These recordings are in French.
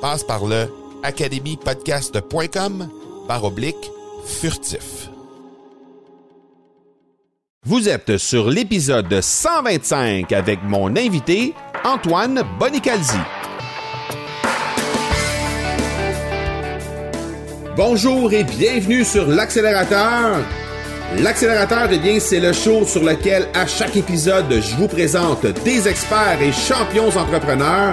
Passe par le academypodcast.com par oblique furtif. Vous êtes sur l'épisode 125 avec mon invité Antoine Bonicalzi. Bonjour et bienvenue sur l'accélérateur. L'accélérateur, eh bien, c'est le show sur lequel à chaque épisode, je vous présente des experts et champions entrepreneurs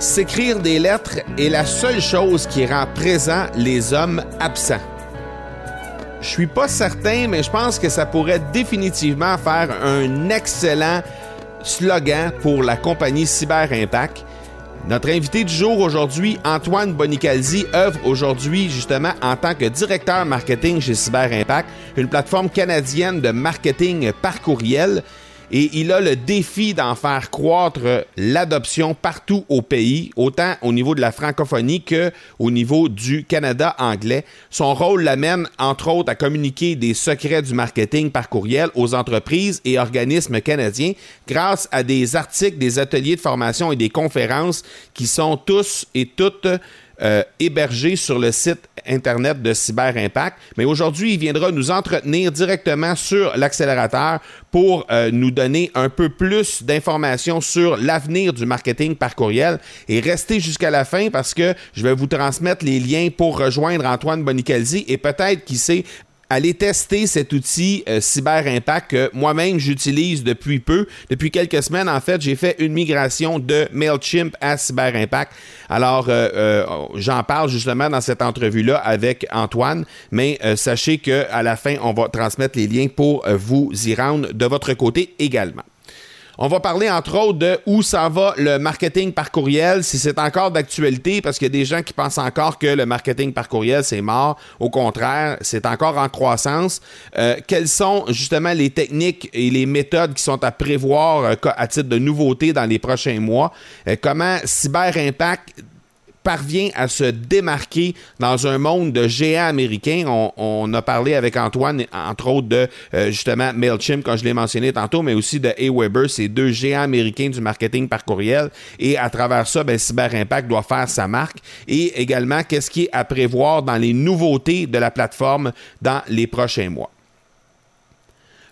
S'écrire des lettres est la seule chose qui rend présent les hommes absents. Je suis pas certain, mais je pense que ça pourrait définitivement faire un excellent slogan pour la compagnie Cyber Impact. Notre invité du jour aujourd'hui, Antoine Bonicalzi, œuvre aujourd'hui justement en tant que directeur marketing chez Cyber Impact, une plateforme canadienne de marketing par courriel et il a le défi d'en faire croître l'adoption partout au pays, autant au niveau de la francophonie que au niveau du Canada anglais. Son rôle l'amène entre autres à communiquer des secrets du marketing par courriel aux entreprises et organismes canadiens grâce à des articles, des ateliers de formation et des conférences qui sont tous et toutes euh, hébergé sur le site Internet de Cyber Impact. Mais aujourd'hui, il viendra nous entretenir directement sur l'accélérateur pour euh, nous donner un peu plus d'informations sur l'avenir du marketing par courriel. Et restez jusqu'à la fin parce que je vais vous transmettre les liens pour rejoindre Antoine Bonicalzi et peut-être, qui sait, aller tester cet outil euh, Cyber Impact que moi-même j'utilise depuis peu. Depuis quelques semaines, en fait, j'ai fait une migration de MailChimp à Cyber Impact. Alors, euh, euh, j'en parle justement dans cette entrevue-là avec Antoine, mais sachez qu'à la fin, on va transmettre les liens pour vous y rendre de votre côté également. On va parler entre autres de où ça va le marketing par courriel, si c'est encore d'actualité, parce qu'il y a des gens qui pensent encore que le marketing par courriel, c'est mort. Au contraire, c'est encore en croissance. Euh, quelles sont justement les techniques et les méthodes qui sont à prévoir euh, à titre de nouveauté dans les prochains mois? Euh, comment Cyber Impact parvient à se démarquer dans un monde de géants américains. On, a parlé avec Antoine, entre autres, de euh, justement MailChimp, comme je l'ai mentionné tantôt, mais aussi de Aweber, ces deux géants américains du marketing par courriel. Et à travers ça, ben, Impact doit faire sa marque. Et également, qu'est-ce qui est à prévoir dans les nouveautés de la plateforme dans les prochains mois?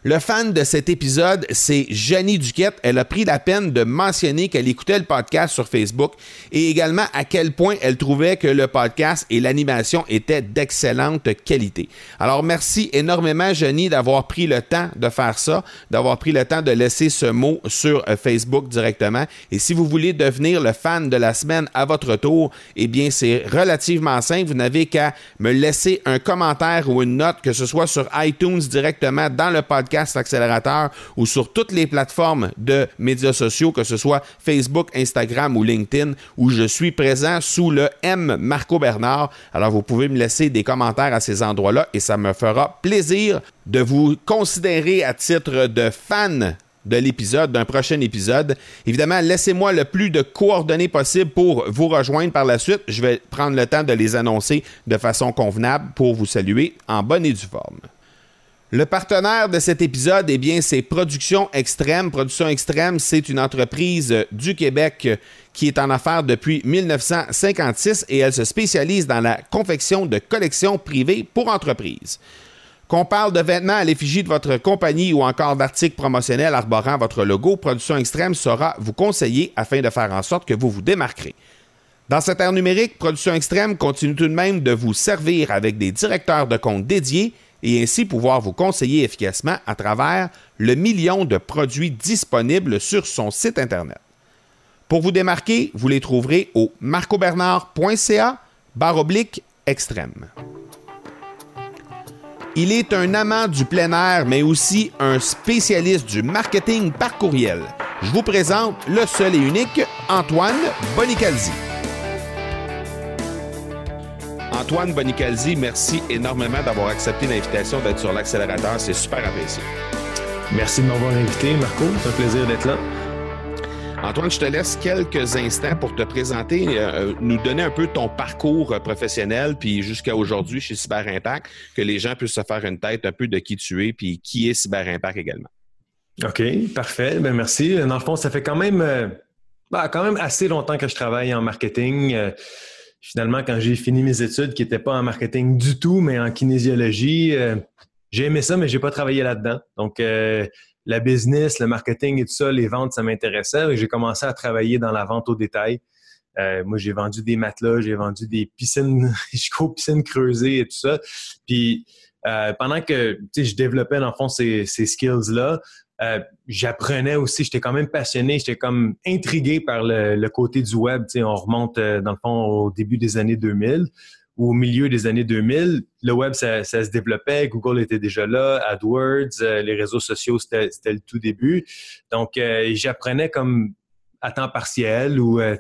Le fan de cet épisode, c'est Janie Duquette. Elle a pris la peine de mentionner qu'elle écoutait le podcast sur Facebook et également à quel point elle trouvait que le podcast et l'animation étaient d'excellente qualité. Alors merci énormément Janie d'avoir pris le temps de faire ça, d'avoir pris le temps de laisser ce mot sur euh, Facebook directement. Et si vous voulez devenir le fan de la semaine à votre tour, eh bien c'est relativement simple. Vous n'avez qu'à me laisser un commentaire ou une note, que ce soit sur iTunes directement dans le podcast Accélérateur ou sur toutes les plateformes de médias sociaux, que ce soit Facebook, Instagram ou LinkedIn, où je suis présent sous le M Marco Bernard. Alors, vous pouvez me laisser des commentaires à ces endroits-là et ça me fera plaisir de vous considérer à titre de fan de l'épisode, d'un prochain épisode. Évidemment, laissez-moi le plus de coordonnées possible pour vous rejoindre par la suite. Je vais prendre le temps de les annoncer de façon convenable pour vous saluer en bonne et due forme. Le partenaire de cet épisode, eh bien, c'est Production Extrême. Production Extrême, c'est une entreprise du Québec qui est en affaires depuis 1956 et elle se spécialise dans la confection de collections privées pour entreprises. Qu'on parle de vêtements à l'effigie de votre compagnie ou encore d'articles promotionnels arborant votre logo, Production Extrême saura vous conseiller afin de faire en sorte que vous vous démarquerez. Dans cette ère numérique, Production Extrême continue tout de même de vous servir avec des directeurs de compte dédiés et ainsi pouvoir vous conseiller efficacement à travers le million de produits disponibles sur son site Internet. Pour vous démarquer, vous les trouverez au marcobernard.ca barre oblique extrême. Il est un amant du plein air, mais aussi un spécialiste du marketing par courriel. Je vous présente le seul et unique Antoine Bonicalzi. Antoine Bonicalzi, merci énormément d'avoir accepté l'invitation d'être sur l'accélérateur. C'est super apprécié. Merci de m'avoir invité, Marco. C'est un plaisir d'être là. Antoine, je te laisse quelques instants pour te présenter, euh, euh, nous donner un peu ton parcours euh, professionnel, puis jusqu'à aujourd'hui chez Cyber Impact, que les gens puissent se faire une tête un peu de qui tu es, puis qui est Cyber Impact également. OK, parfait. Ben merci. Dans le fond, ça fait quand même, bah, quand même assez longtemps que je travaille en marketing. Finalement, quand j'ai fini mes études, qui n'étaient pas en marketing du tout, mais en kinésiologie, j'ai aimé ça, mais j'ai pas travaillé là-dedans. Donc, la business, le marketing et tout ça, les ventes, ça m'intéressait. J'ai commencé à travailler dans la vente au détail. Euh, moi, j'ai vendu des matelas, j'ai vendu des piscines, jusqu'aux piscines creusées et tout ça. Puis euh, pendant que je développais dans le fond ces, skills-là, euh, j'apprenais aussi, j'étais quand même passionné, j'étais comme intrigué par le, côté du web. On remonte dans le fond au début des années 2000 au milieu des années 2000, le web, ça, se développait, Google était déjà là, AdWords, euh, les réseaux sociaux, c'était le tout début. Donc, euh, j'apprenais comme à temps partiel ou euh,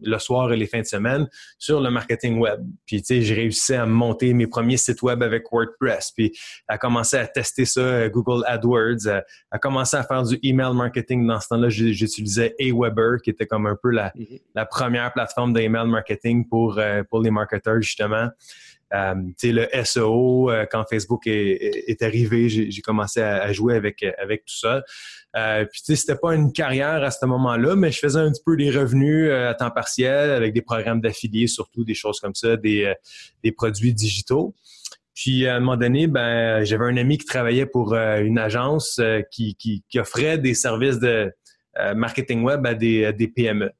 le soir et les fins de semaine sur le marketing web. Puis j'ai réussi à monter mes premiers sites web avec WordPress, puis à commencer à tester ça euh, Google AdWords, à, à commencer à faire du email marketing. Dans ce temps-là, j'utilisais Aweber, qui était comme un peu la, mm-hmm. la première plateforme d'email marketing pour, euh, pour les marketeurs justement. Euh, le SEO, euh, quand Facebook est, arrivé, j'ai commencé à, jouer avec, avec tout ça. Euh, puis, tu sais, c'était pas une carrière à ce moment-là, mais je faisais un petit peu des revenus euh, à temps partiel avec des programmes d'affiliés, surtout des choses comme ça, des, des produits digitaux. Puis à un moment donné, ben j'avais un ami qui travaillait pour une agence qui, qui, qui, offrait des services de marketing web à des, à des PME.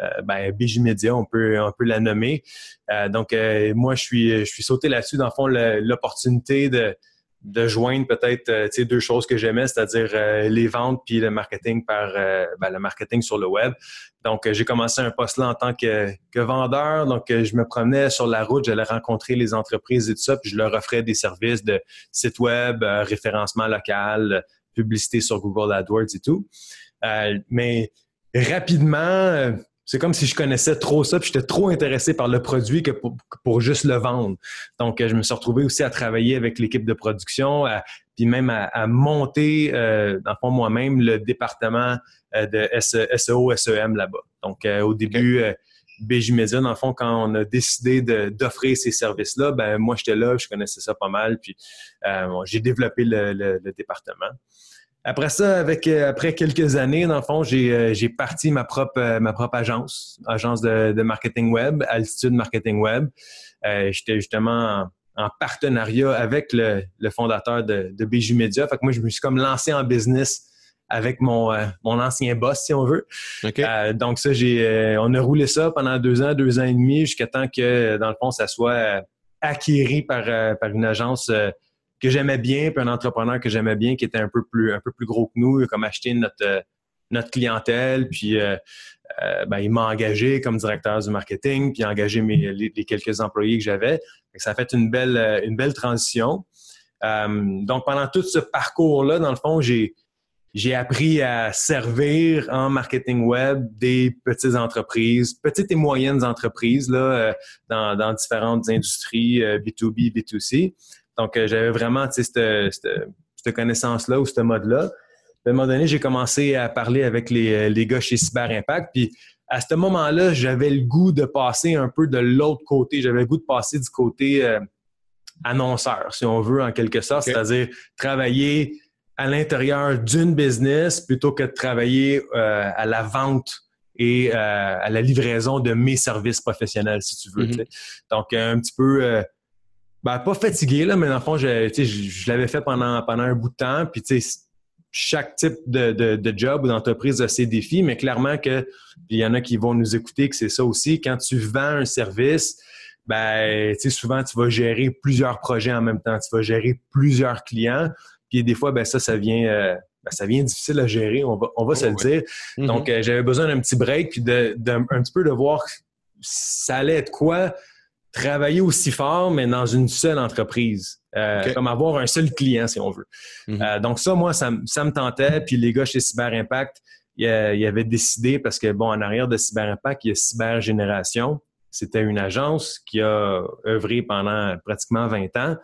Euh, ben, BJ Media, on peut, on peut la nommer. Euh, donc, euh, moi, je suis, je suis sauté là-dessus, dans le fond, l'opportunité de, de joindre peut-être deux choses que j'aimais, c'est-à-dire les ventes puis le marketing par ben, le marketing sur le web. Donc, j'ai commencé un poste là en tant que, que vendeur. Donc, je me promenais sur la route, j'allais rencontrer les entreprises et tout ça, puis je leur offrais des services de site web, référencement local, publicité sur Google AdWords et tout. mais rapidement, c'est comme si je connaissais trop ça, puis j'étais trop intéressé par le produit que pour, juste le vendre. Donc, je me suis retrouvé aussi à travailler avec l'équipe de production, puis même à, monter, euh, dans le fond, moi-même, le département euh, de SEO, SEM là-bas. Donc, euh, au début, okay. BJ Media, dans le fond, quand on a décidé d'offrir ces services-là, ben moi, j'étais là, je connaissais ça pas mal, puis j'ai développé le département. Après ça, avec euh, après quelques années, dans le fond, j'ai euh, parti ma propre euh, ma propre agence, agence de, de marketing web, Altitude Marketing Web. J'étais justement en, partenariat avec le, le fondateur de, de Bijou Media. Fait que moi, je me suis comme lancé en business avec mon, mon ancien boss, si on veut. donc ça, j'ai on a roulé ça pendant deux ans, deux ans et demi, jusqu'à temps que, dans le fond, ça soit acquéri par, par une agence que j'aimais bien, puis un entrepreneur que j'aimais bien qui était un peu plus un peu plus gros que nous, comme acheter notre euh, notre clientèle, puis euh, euh, ben, il m'a engagé comme directeur du marketing, puis engagé mes, les, quelques employés que j'avais. Ça a fait une belle une belle transition. donc, pendant tout ce parcours-là, dans le fond, j'ai j'ai appris à servir en marketing web des petites entreprises, petites et moyennes entreprises là, dans, dans différentes industries B2B, B2C. Donc, j'avais vraiment cette, connaissance-là ou ce mode-là à un moment donné, j'ai commencé à parler avec les, euh, les gars chez Cyber Impact. Puis à ce moment-là, j'avais le goût de passer un peu de l'autre côté. J'avais le goût de passer du côté euh, annonceur, si on veut, en quelque sorte, c'est-à-dire travailler à l'intérieur d'une business plutôt que de travailler euh, à la vente et à la livraison de mes services professionnels, si tu veux. Mm-hmm. Donc, un petit peu, ben, pas fatigué, là, mais dans le fond, je, je l'avais fait pendant, pendant un bout de temps. Puis, tu sais, chaque type de, job ou d'entreprise a ses défis, mais clairement que il y en a qui vont nous écouter que c'est ça aussi. Quand tu vends un service, ben, souvent tu vas gérer plusieurs projets en même temps, tu vas gérer plusieurs clients, puis des fois, ben ça, ça vient, euh, ben, ça vient difficile à gérer, on va, on va se le oh, dire. Mm-hmm. Donc, euh, j'avais besoin d'un petit break, puis de, un petit peu de voir ça allait être quoi travailler aussi fort, mais dans une seule entreprise. Euh, comme avoir un seul client, si on veut. Mhm. Euh, donc ça, moi, ça, me tentait. Puis les gars chez Cyber Impact, ils, avaient décidé, parce que, bon, en arrière de Cyber Impact, il y a Cyber Génération. C'était une agence qui a œuvré pendant pratiquement 20 ans.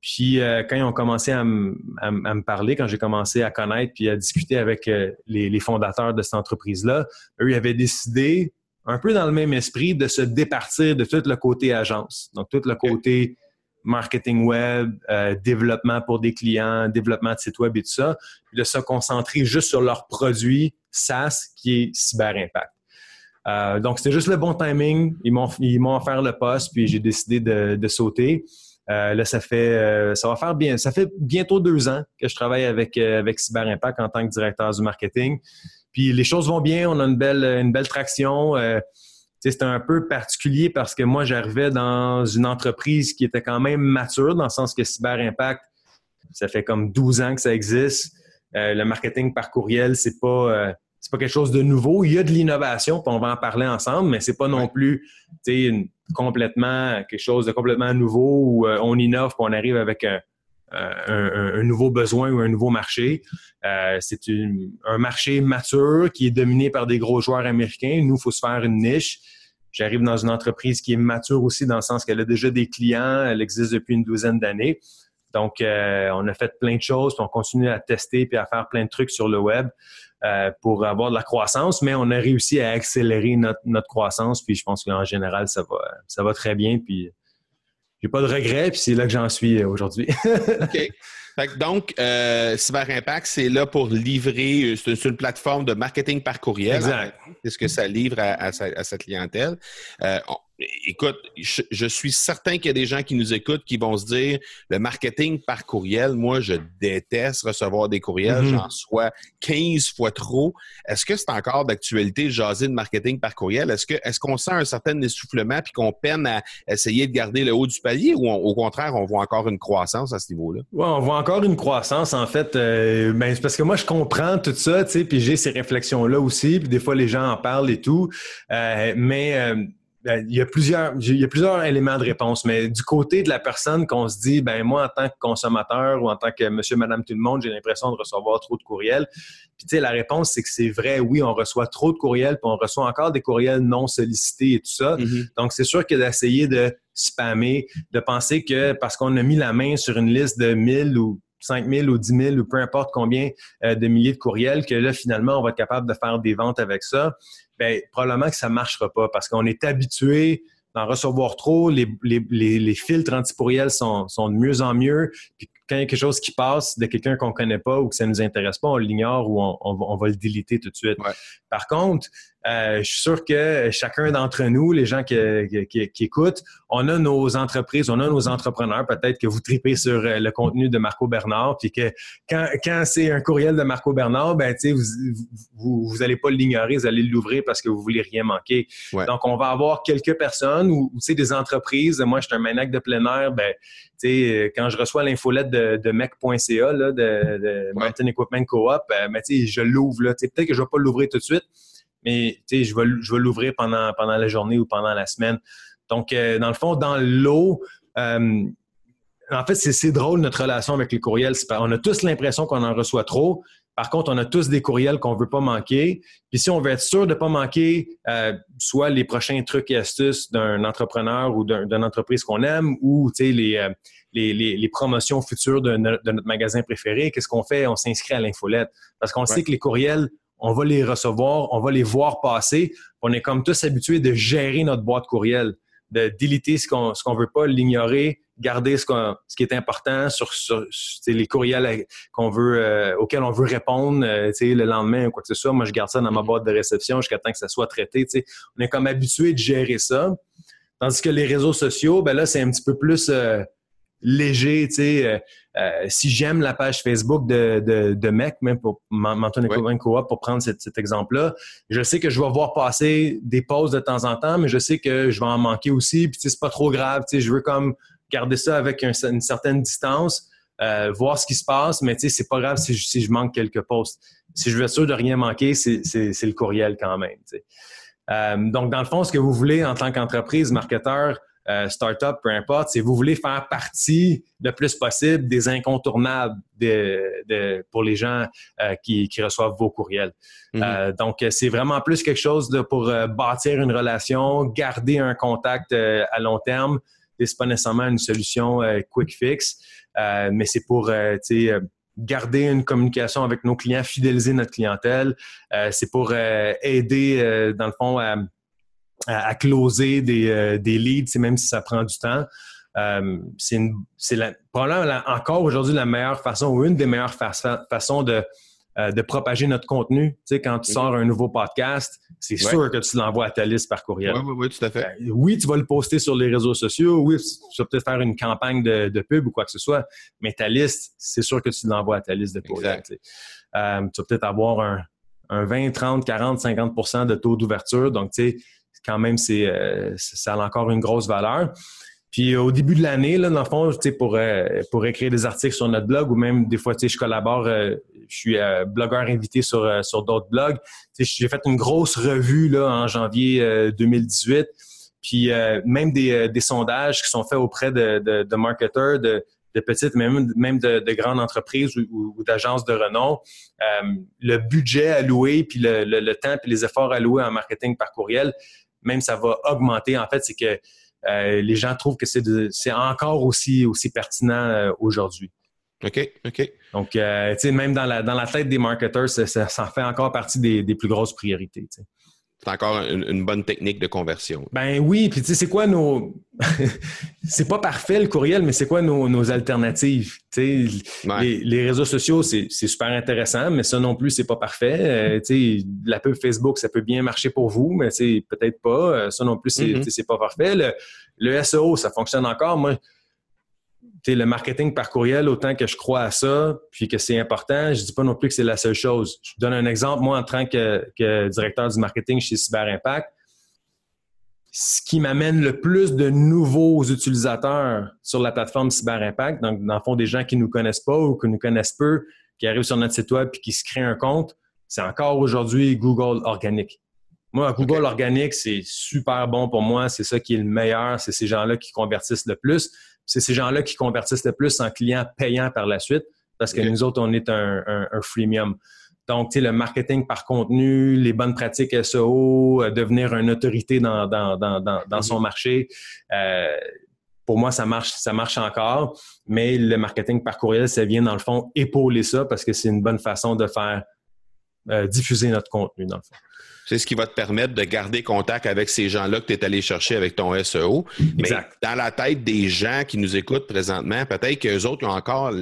Puis euh, quand ils ont commencé à, me parler, quand j'ai commencé à connaître puis à discuter avec les, les, fondateurs de cette entreprise-là, eux, ils avaient décidé un peu dans le même esprit, de se départir de tout le côté agence. Donc, tout le côté marketing web, euh, développement pour des clients, développement de site web et tout ça, puis de se concentrer juste sur leur produit SaaS qui est Cyber Impact. Euh, donc, c'était juste le bon timing. Ils m'ont, offert le poste, puis j'ai décidé de, sauter. Euh, là, ça fait, ça va faire bien, ça fait bientôt deux ans que je travaille avec, avec Cyber Impact en tant que directeur du marketing. Puis les choses vont bien, on a une belle, une belle traction. Euh, c'est un peu particulier parce que moi, j'arrivais dans une entreprise qui était quand même mature, dans le sens que Cyber Impact, ça fait comme 12 ans que ça existe. Euh, le marketing par courriel, c'est pas euh, c'est pas quelque chose de nouveau. Il y a de l'innovation, puis on va en parler ensemble, mais c'est pas non plus complètement quelque chose de complètement nouveau où on innove, puis on arrive avec un, un, nouveau besoin ou un nouveau marché. Euh, c'est un marché mature qui est dominé par des gros joueurs américains. Nous, il faut se faire une niche. J'arrive dans une entreprise qui est mature aussi dans le sens qu'elle a déjà des clients, elle existe depuis une douzaine d'années. Donc, euh, on a fait plein de choses, puis on continue à tester puis à faire plein de trucs sur le web euh, pour avoir de la croissance, mais on a réussi à accélérer notre, notre croissance, puis je pense qu'en général, ça va, ça va très bien, puis j'ai pas de regrets, puis c'est là que j'en suis euh, aujourd'hui. OK. donc, euh, Cyber Impact, c'est là pour livrer, euh, c'est une plateforme de marketing par courriel. Exact. Qu'est-ce que ça livre à, à, sa, clientèle? Euh, écoute, je, suis certain qu'il y a des gens qui nous écoutent qui vont se dire le marketing par courriel, moi, je déteste recevoir des courriels, mm-hmm. j'en sois 15 fois trop. Est-ce que c'est encore d'actualité jaser de marketing par courriel? Est-ce que est-ce qu'on sent un certain essoufflement puis qu'on peine à essayer de garder le haut du palier ou au contraire, on voit encore une croissance à ce niveau-là? Oui, on voit encore une croissance, en fait. Euh, ben, parce que moi, je comprends tout ça, tu sais, puis j'ai ces réflexions-là aussi, puis des fois, les gens en parlent et tout. Euh, mais euh, ben, il y a plusieurs, il y a plusieurs éléments de réponse, mais du côté de la personne qu'on se dit, ben moi en tant que consommateur ou en tant que monsieur, madame, tout le monde, j'ai l'impression de recevoir trop de courriels. Puis tu sais, la réponse c'est que c'est vrai, oui, on reçoit trop de courriels, puis on reçoit encore des courriels non sollicités et tout ça. Mm-hmm. Donc c'est sûr que d'essayer de spammer, de penser que parce qu'on a mis la main sur une liste de 1000 ou 5 000 ou 10 000 ou peu importe combien euh, de milliers de courriels, que là, finalement, on va être capable de faire des ventes avec ça ben, probablement que ça ne marchera pas parce qu'on est habitué d'en recevoir trop. Les, filtres antipourriels sont, de mieux en mieux. Quand il y a quelque chose qui passe de quelqu'un qu'on connaît pas ou que ça nous intéresse pas, on l'ignore ou on, on, va le déliter tout de suite. Par contre, euh, je suis sûr que chacun d'entre nous, les gens qui, qui, qui, écoutent, on a nos entreprises, on a nos entrepreneurs. Peut-être que vous tripez sur euh, le contenu de Marco Bernard, puis que quand, quand c'est un courriel de Marco Bernard, ben vous, vous, vous allez pas l'ignorer, vous allez l'ouvrir parce que vous voulez rien manquer. Donc, on va avoir quelques personnes ou, ou des entreprises. Moi, je suis un maniaque de plein air, ben sais, quand je reçois l'infolette de, de mec.ca, de, de Mountain Equipment Co-op, euh, ben, je l'ouvre. Peut-être que je ne vais pas l'ouvrir tout de suite, mais je vais, je vais l'ouvrir pendant, pendant la journée ou pendant la semaine. Donc, euh, dans le fond, dans l'eau, euh, en fait, c'est drôle notre relation avec les courriels. On a tous l'impression qu'on en reçoit trop. Par contre, on a tous des courriels qu'on veut pas manquer. Puis si on veut être sûr de pas manquer euh, soit les prochains trucs et astuces d'un entrepreneur ou d'une entreprise qu'on aime ou les, euh, les, les, les, promotions futures de, de notre magasin préféré, qu'est-ce qu'on fait? On s'inscrit à l'infolette. Parce qu'on sait que les courriels, on va les recevoir, on va les voir passer. On est comme tous habitués de gérer notre boîte courriel, de déliter ce qu'on ce qu'on veut pas, l'ignorer, garder ce, ce qui est important sur, les courriels qu'on veut, euh, auxquels on veut répondre euh, le lendemain ou quoi que ce soit. Moi, je garde ça dans ma boîte de réception jusqu'à temps que ça soit traité. On est comme habitué de gérer ça. Tandis que les réseaux sociaux, ben là, c'est un petit peu plus euh, léger. si j'aime la page Facebook de, de, de MEC, même pour m'entendre ouais. pour prendre cet, cet exemple-là, je sais que je vais voir passer des pauses de temps en temps, mais je sais que je vais en manquer aussi. Puis c'est pas trop grave. Je veux comme garder ça avec une certaine distance, euh, voir ce qui se passe, mais tu sais, c'est pas grave si je, manque quelques posts. Si je veux être sûr de rien manquer, c'est le courriel quand même. Euh, donc, dans le fond, ce que vous voulez en tant qu'entreprise, marketeur, euh, startup, peu importe, c'est vous voulez faire partie le plus possible des incontournables de, pour les gens qui, reçoivent vos courriels. Mm-hmm. donc, c'est vraiment plus quelque chose de, pour bâtir une relation, garder un contact à long terme, c'est pas nécessairement une solution euh, quick fix, euh, mais c'est pour euh, garder une communication avec nos clients, fidéliser notre clientèle. c'est pour aider, dans le fond, à, closer des, des leads, même si ça prend du temps. c'est probablement encore aujourd'hui la meilleure façon ou une des meilleures façons de euh, de propager notre contenu. Tu sais, quand tu sors un nouveau podcast, c'est sûr que tu l'envoies à ta liste par courriel. Oui, oui, oui, tout à fait. Euh, oui, tu vas le poster sur les réseaux sociaux. Oui, tu vas peut-être faire une campagne de, pub ou quoi que ce soit, mais ta liste, c'est sûr que tu l'envoies à ta liste de courriel. Tu, euh, tu vas peut-être avoir un, un 20, 30, 40, 50% de taux d'ouverture. Donc, tu sais, quand même, c'est, ça a encore une grosse valeur. Puis au début de l'année, là, dans le fond, pour, euh, pour écrire des articles sur notre blog ou même des fois, je collabore, euh, je suis euh, blogueur invité sur, sur d'autres blogs. J'ai fait une grosse revue là, en janvier 2018. Puis même des, des, sondages qui sont faits auprès de, de, de marketeurs, de, de petites, même, même de, de grandes entreprises ou, ou, d'agences de renom, le budget alloué, puis le, le, le temps, puis les efforts alloués en marketing par courriel, même ça va augmenter. En fait, c'est que euh, les gens trouvent que c'est encore aussi, aussi pertinent euh, aujourd'hui. OK, OK. Donc, euh, tu sais, même dans la, dans la tête des marketeurs, ça, ça, fait encore partie des, des plus grosses priorités. C'est encore une, bonne technique de conversion. Ben oui, puis tu sais, c'est quoi nos. c'est pas parfait le courriel, mais c'est quoi nos, alternatives? Tu sais, les, réseaux sociaux, c'est super intéressant, mais ça non plus, c'est pas parfait. Euh, tu sais, la pub Facebook, ça peut bien marcher pour vous, mais peut-être pas. Euh, ça non plus, c'est mm-hmm. pas parfait. Le, le SEO, ça fonctionne encore. Moi, le marketing par courriel, autant que je crois à ça, puis que c'est important, je dis pas non plus que c'est la seule chose. Je donne un exemple, moi, en tant que, directeur du marketing chez Cyber Impact, ce qui m'amène le plus de nouveaux utilisateurs sur la plateforme Cyber Impact, donc dans le fond des gens qui ne nous connaissent pas ou qui nous connaissent peu, qui arrivent sur notre site web puis qui se créent un compte, c'est encore aujourd'hui Google organique. Moi, Google organique, c'est super bon pour moi. C'est ça qui est le meilleur. C'est ces gens-là qui convertissent le plus c'est ces gens-là qui convertissent le plus en clients payants par la suite parce que nous autres, on est un, un, freemium. Donc, tu sais, le marketing par contenu, les bonnes pratiques SEO, euh, devenir une autorité dans, dans, dans, dans, son mhm. marché, euh, pour moi, ça marche, ça marche encore. Mais le marketing par courriel, ça vient dans le fond épauler ça parce que c'est une bonne façon de faire euh, diffuser notre contenu, dans le fond. C'est ce qui va te permettre de garder contact avec ces gens-là que tu es allé chercher avec ton SEO. Mais dans la tête des gens qui nous écoutent présentement, peut-être qu'eux autres ont encore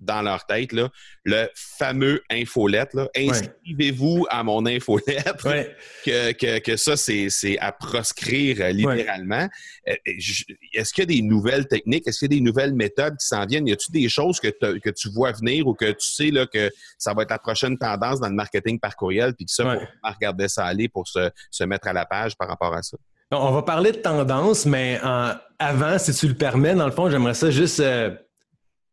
dans leur tête là, le fameux infolette. Inscrivez-vous à mon infolette. Que, que, que, ça, c'est à proscrire euh, littéralement. Euh, est-ce qu'il y a des nouvelles techniques? Est-ce qu'il y a des nouvelles méthodes qui s'en viennent? Y a-t-il des choses que, que tu vois venir ou que tu sais là, que ça va être la prochaine tendance dans le marketing par courriel? Puis que ça, pour regarder ça aller pour se, se mettre à la page par rapport à ça? On va parler de tendance, mais avant, si tu le permets, dans le fond, j'aimerais ça juste euh,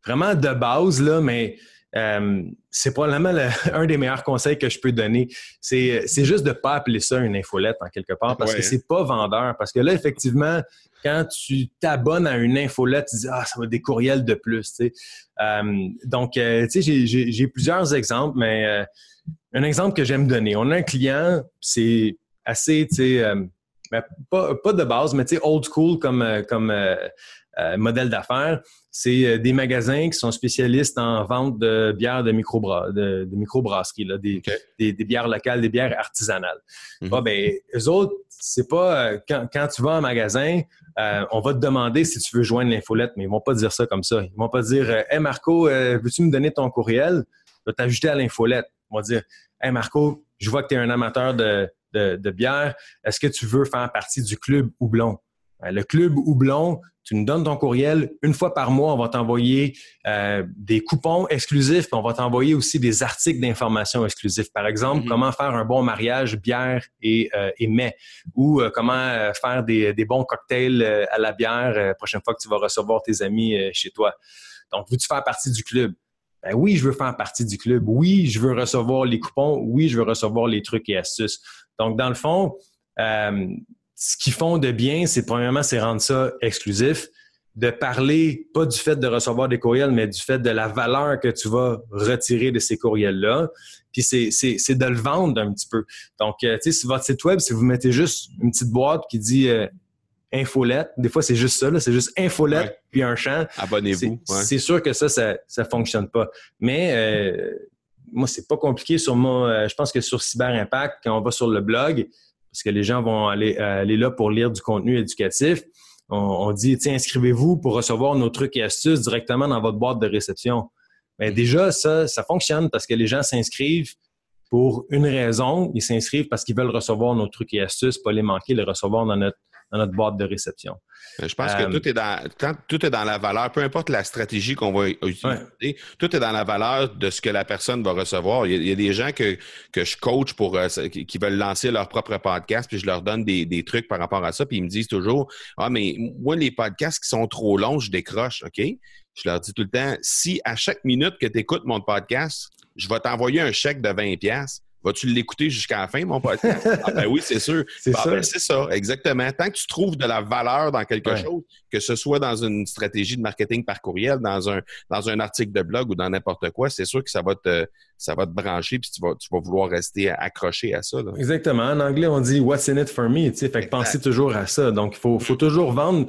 vraiment de base, là, mais euh, c'est probablement un des meilleurs conseils que je peux donner. C'est juste de ne pas appeler ça une infolette en quelque part parce que c'est pas vendeur. Parce que là, effectivement, quand tu t'abonnes à une infolette, tu dis ah ça va des courriels de plus. Tu sais. Euh, donc tu sais j'ai plusieurs exemples, mais un exemple que j'aime donner. On a un client, c'est assez tu sais ben, pas, pas, de base, mais old school comme comme modèle d'affaires c'est euh, des magasins qui sont spécialistes en vente de bières de, micro de, microbrasserie, là, des, des, bières locales, des bières artisanales. Mm ben, eux autres, c'est pas euh, quand, quand, tu vas en magasin, euh, on va te demander si tu veux joindre l'infolette, mais ils vont pas dire ça comme ça. Ils vont pas dire Hey Marco, veux-tu me donner ton courriel? Je vais t'ajouter à l'infolette. Ils vont dire Hey Marco, je vois que tu es un amateur de, de, de bière. Est-ce que tu veux faire partie du club Houblon? Ben, le club Houblon, tu nous donnes ton courriel. Une fois par mois, on va t'envoyer euh, des coupons exclusifs, puis on va t'envoyer aussi des articles d'information exclusifs. Par exemple, mm-hmm. comment faire un bon mariage bière et, euh, et mets, ou euh, comment faire des, bons cocktails à la bière la prochaine fois que tu vas recevoir tes amis chez toi. Donc, veux-tu faire partie du club? Ben oui, je veux faire partie du club. Oui, je veux recevoir les coupons. Oui, je veux recevoir les trucs et astuces. Donc, dans le fond, ce qu'ils font de bien, c'est premièrement, c'est rendre ça exclusif, de parler pas du fait de recevoir des courriels, mais du fait de la valeur que tu vas retirer de ces courriels-là. Puis c'est, de le vendre un petit peu. Donc, euh, tu sais, sur votre site web, si vous mettez juste une petite boîte qui dit euh, infolette, des fois c'est juste ça, c'est juste infolette puis un champ. Abonnez-vous. C'est, sûr que ça, ça, ça fonctionne pas. Mais euh, moi, c'est pas compliqué sur moi. je pense que sur Cyber Impact, quand on va sur le blog, parce que les gens vont aller, euh, aller là pour lire du contenu éducatif. On, dit, tiens, inscrivez-vous pour recevoir nos trucs et astuces directement dans votre boîte de réception. Mais déjà, ça, ça fonctionne parce que les gens s'inscrivent pour une raison. Ils s'inscrivent parce qu'ils veulent recevoir nos trucs et astuces, pas les manquer, les recevoir dans notre dans notre boîte de réception. Je pense que euh, tout est dans tout est dans la valeur, peu importe la stratégie qu'on va utiliser, tout est dans la valeur de ce que la personne va recevoir. Il y a, des gens que, que je coach pour euh, qui veulent lancer leur propre podcast, puis je leur donne des, des, trucs par rapport à ça, puis ils me disent toujours Ah, mais moi, les podcasts qui sont trop longs, je décroche, OK? Je leur dis tout le temps, si à chaque minute que tu écoutes mon podcast, je vais t'envoyer un chèque de 20$, Vas-tu l'écouter jusqu'à la fin, mon podcast? ah ben oui, c'est sûr. C'est bah, ça. Ben, c'est ça, exactement. Tant que tu trouves de la valeur dans quelque chose, que ce soit dans une stratégie de marketing par courriel, dans un, dans un article de blog ou dans n'importe quoi, c'est sûr que ça va te, ça va te brancher puis tu vas, tu vas vouloir rester accroché à ça. Exactement. En anglais, on dit What's in it for me? Fait que pensez toujours à ça. Donc, il faut, faut toujours vendre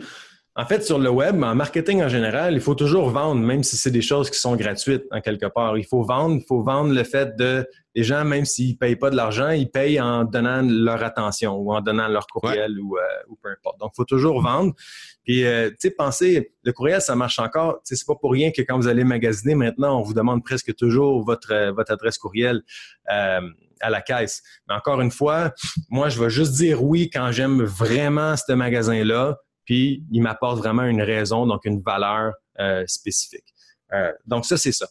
en fait, sur le web, en marketing en général, il faut toujours vendre, même si c'est des choses qui sont gratuites en quelque part. Il faut vendre, il faut vendre le fait de les gens, même s'ils payent pas de l'argent, ils payent en donnant leur attention ou en donnant leur courriel ou, euh, ou, peu importe. Donc, il faut toujours vendre. Puis, euh, tu sais, pensez, le courriel, ça marche encore. Tu sais, c'est pas pour rien que quand vous allez magasiner maintenant, on vous demande presque toujours votre euh, votre adresse courriel. à la caisse. Mais encore une fois, moi, je vais juste dire oui quand j'aime vraiment ce magasin-là puis il m'apporte vraiment une raison, donc une valeur euh, spécifique. Euh, donc ça, c'est ça.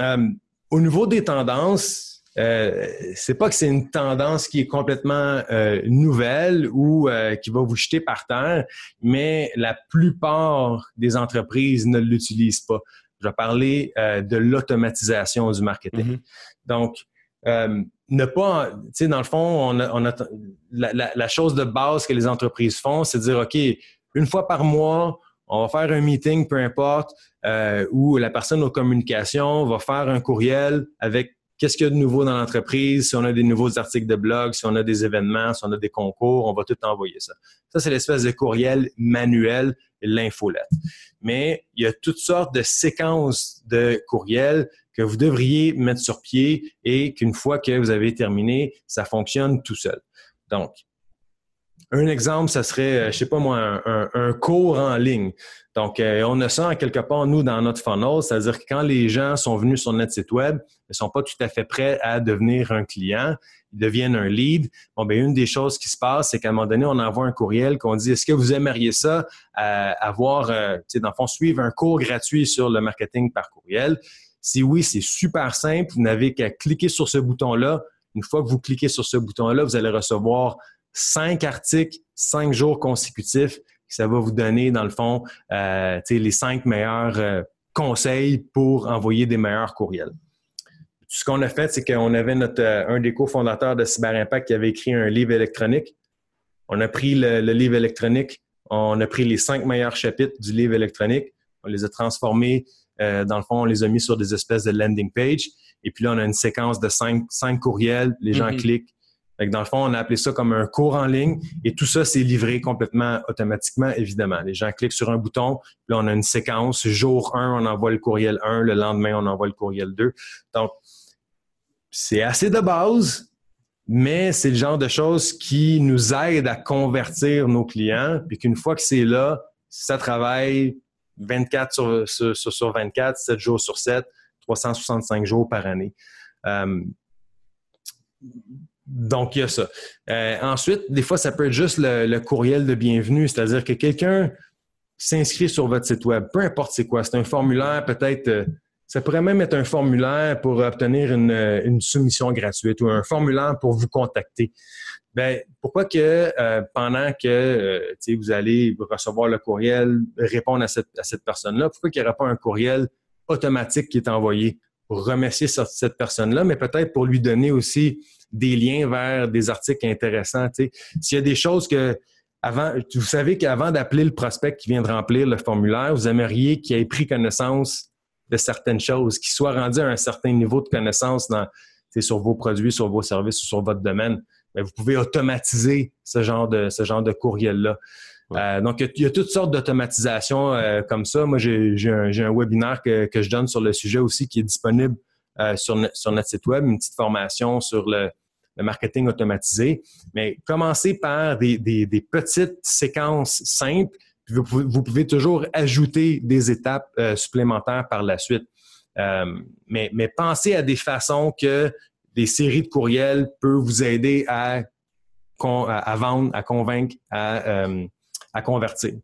Euh, au niveau des tendances, euh, c'est pas que c'est une tendance qui est complètement nouvelle ou qui va vous jeter par terre, mais la plupart des entreprises ne l'utilisent pas. Je vais parler de l'automatisation du marketing. Mm-hmm. Donc, ne pas, tu sais, dans le fond, on a, la, la, chose de base que les entreprises font, c'est de dire, OK, une fois par mois, on va faire un meeting, peu importe, euh, où la personne aux communications va faire un courriel avec qu'est-ce qu'il y a de nouveau dans l'entreprise, si on a des nouveaux articles de blog, si on a des événements, si on a des concours, on va tout envoyer ça. Ça, c'est l'espèce de courriel manuel, l'infolette. Mais il y a toutes sortes de séquences de courriels que vous devriez mettre sur pied et qu'une fois que vous avez terminé, ça fonctionne tout seul. Donc, un exemple, ça serait, euh, je sais pas moi, un, cours en ligne. Donc, euh, on a ça en quelque part, nous, dans notre funnel, c'est-à-dire que quand les gens sont venus sur notre site web, ils sont pas tout à fait prêts à devenir un client, ils deviennent un lead. Bon, ben une des choses qui se passe, c'est qu'à un moment donné, on envoie un courriel qu'on dit, est-ce que vous aimeriez ça, avoir, euh, tu sais, dans fond, suivre un cours gratuit sur le marketing par courriel? Si oui, c'est super simple. Vous n'avez qu'à cliquer sur ce bouton-là. Une fois que vous cliquez sur ce bouton-là, vous allez recevoir cinq articles, cinq jours consécutifs. Ça va vous donner, dans le fond, euh, les cinq meilleurs euh, conseils pour envoyer des meilleurs courriels. Ce qu'on a fait, c'est qu'on avait notre, euh, un des cofondateurs de Cyber Impact qui avait écrit un livre électronique. On a pris le, livre électronique, on a pris les cinq meilleurs chapitres du livre électronique, on les a transformés, euh, dans le fond, on les a mis sur des espèces de landing page. Et puis là, on a une séquence de cinq, cinq courriels, les gens mm-hmm. cliquent. Dans le fond, on a appelé ça comme un cours en ligne et tout ça, c'est livré complètement automatiquement, évidemment. Les gens cliquent sur un bouton, là, on a une séquence. Jour 1, on envoie le courriel 1, le lendemain, on envoie le courriel 2. Donc, c'est assez de base, mais c'est le genre de choses qui nous aide à convertir nos clients, puis qu'une fois que c'est là, ça travaille 24 sur, sur, 24, 7 jours sur 7, 365 jours par année. Euh, donc, il y a ça. Euh, ensuite, des fois, ça peut être juste le, courriel de bienvenue, c'est-à-dire que quelqu'un s'inscrit sur votre site web, peu importe c'est quoi, c'est un formulaire, peut-être euh, ça pourrait même être un formulaire pour obtenir une, soumission gratuite ou un formulaire pour vous contacter. Ben, pourquoi que euh, pendant que euh, vous allez recevoir le courriel, répondre à cette, à cette personne-là, pourquoi qu'il n'y aurait pas un courriel automatique qui est envoyé pour remercier cette personne-là, mais peut-être pour lui donner aussi des liens vers des articles intéressants. S'il y a des choses que avant, vous savez qu'avant d'appeler le prospect qui vient de remplir le formulaire, vous aimeriez qu'il ait pris connaissance de certaines choses, qui soient rendues à un certain niveau de connaissance dans, sur vos produits, sur vos services ou sur votre domaine. Mais vous pouvez automatiser ce genre de, ce genre de courriel-là. Euh, donc, il y, a toutes sortes d'automatisation euh, comme ça. Moi, j'ai un, un, webinaire que, que, je donne sur le sujet aussi qui est disponible euh, sur, notre site web, une petite formation sur le, marketing automatisé. Mais commencez par des, petites séquences simples vous pouvez, toujours ajouter des étapes euh, supplémentaires par la suite. Euh, mais, pensez à des façons que des séries de courriels peuvent vous aider à, à vendre, à convaincre, à convertir.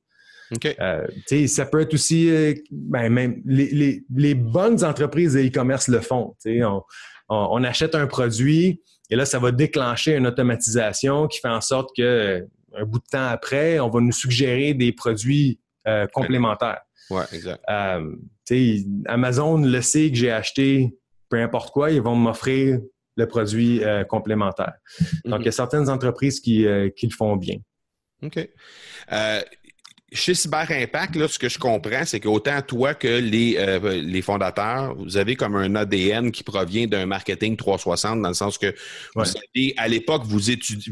Okay. ça peut être aussi, ben, même les, les, les, bonnes entreprises de e-commerce le font. On, on, achète un produit et là, ça va déclencher une automatisation qui fait en sorte que un bout de temps après, on va nous suggérer des produits euh, complémentaires. Oui, exact. Euh, Amazon le sait que j'ai acheté peu importe quoi, ils vont m'offrir le produit euh, complémentaire. Donc, il y a mhm. certaines entreprises qui, qui le font bien. OK chez Cyber Impact, là, ce que je comprends, c'est qu'autant toi que les, euh, les fondateurs, vous avez comme un ADN qui provient d'un marketing 360, dans le sens que vous à l'époque, vous,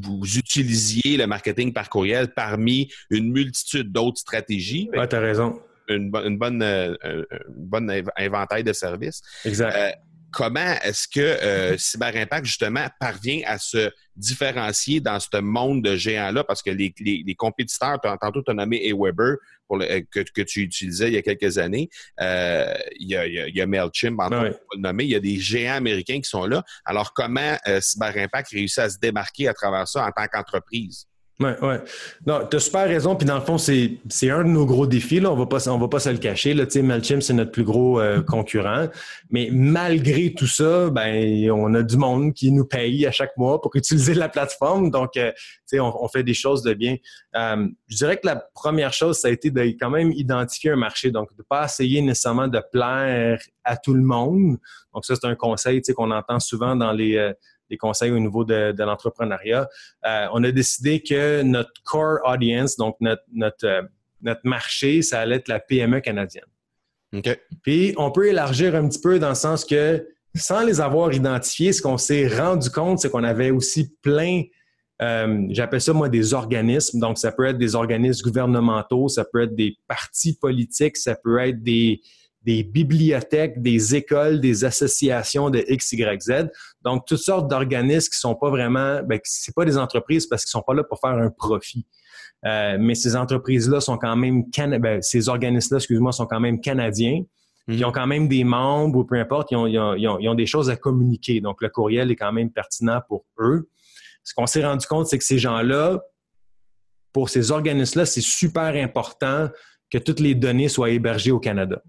vous utilisiez le marketing par courriel parmi une multitude d'autres stratégies. Oui, tu as raison. Une, une bonne, euh, une bonne inventaire de services. Exact. Euh, comment est-ce que euh, Cyber Impact, justement, parvient à se différencier dans ce monde de géants-là? Parce que les, les, compétiteurs, tantôt tu as nommé Aweber pour le, que, que, tu utilisais il y a quelques années. Euh, il, y a, il, y a, MailChimp, en le nommer. Il y a des géants américains qui sont là. Alors, comment euh, Cyber Impact réussit à se démarquer à travers ça en tant qu'entreprise? Oui, oui. Non, tu as super raison. Puis dans le fond, c'est, c'est un de nos gros défis. Là. On va pas, on va pas se le cacher. Là. MailChimp, c'est notre plus gros euh, concurrent. Mais malgré tout ça, ben, on a du monde qui nous paye à chaque mois pour utiliser la plateforme. Donc, euh, on, on fait des choses de bien. Euh, je dirais que la première chose, ça a été de quand même identifier un marché. Donc, de pas essayer nécessairement de plaire à tout le monde. Donc, ça, c'est un conseil qu'on entend souvent dans les des conseils au niveau de, l'entrepreneuriat. Euh, on a décidé que notre core audience, donc notre, notre, euh, notre marché, ça allait être la PME canadienne. Puis on peut élargir un petit peu dans le sens que sans les avoir identifiés, ce qu'on s'est rendu compte, c'est qu'on avait aussi plein, euh, j'appelle ça moi des organismes. Donc ça peut être des organismes gouvernementaux, ça peut être des partis politiques, ça peut être des, des bibliothèques, des écoles, des associations de X, Y, Z. Donc, toutes sortes d'organismes qui sont pas vraiment, ben, c'est pas des entreprises parce qu'ils sont pas là pour faire un profit. Euh, mais ces entreprises-là sont quand même, ben, ces organismes-là, excuse-moi, sont quand même canadiens. Mhm. Ils ont quand même des membres ou peu importe, ils ont, ils, ont, ils ont, des choses à communiquer. Donc, le courriel est quand même pertinent pour eux. Ce qu'on s'est rendu compte, c'est que ces gens-là, pour ces organismes-là, c'est super important que toutes les données soient hébergées au Canada.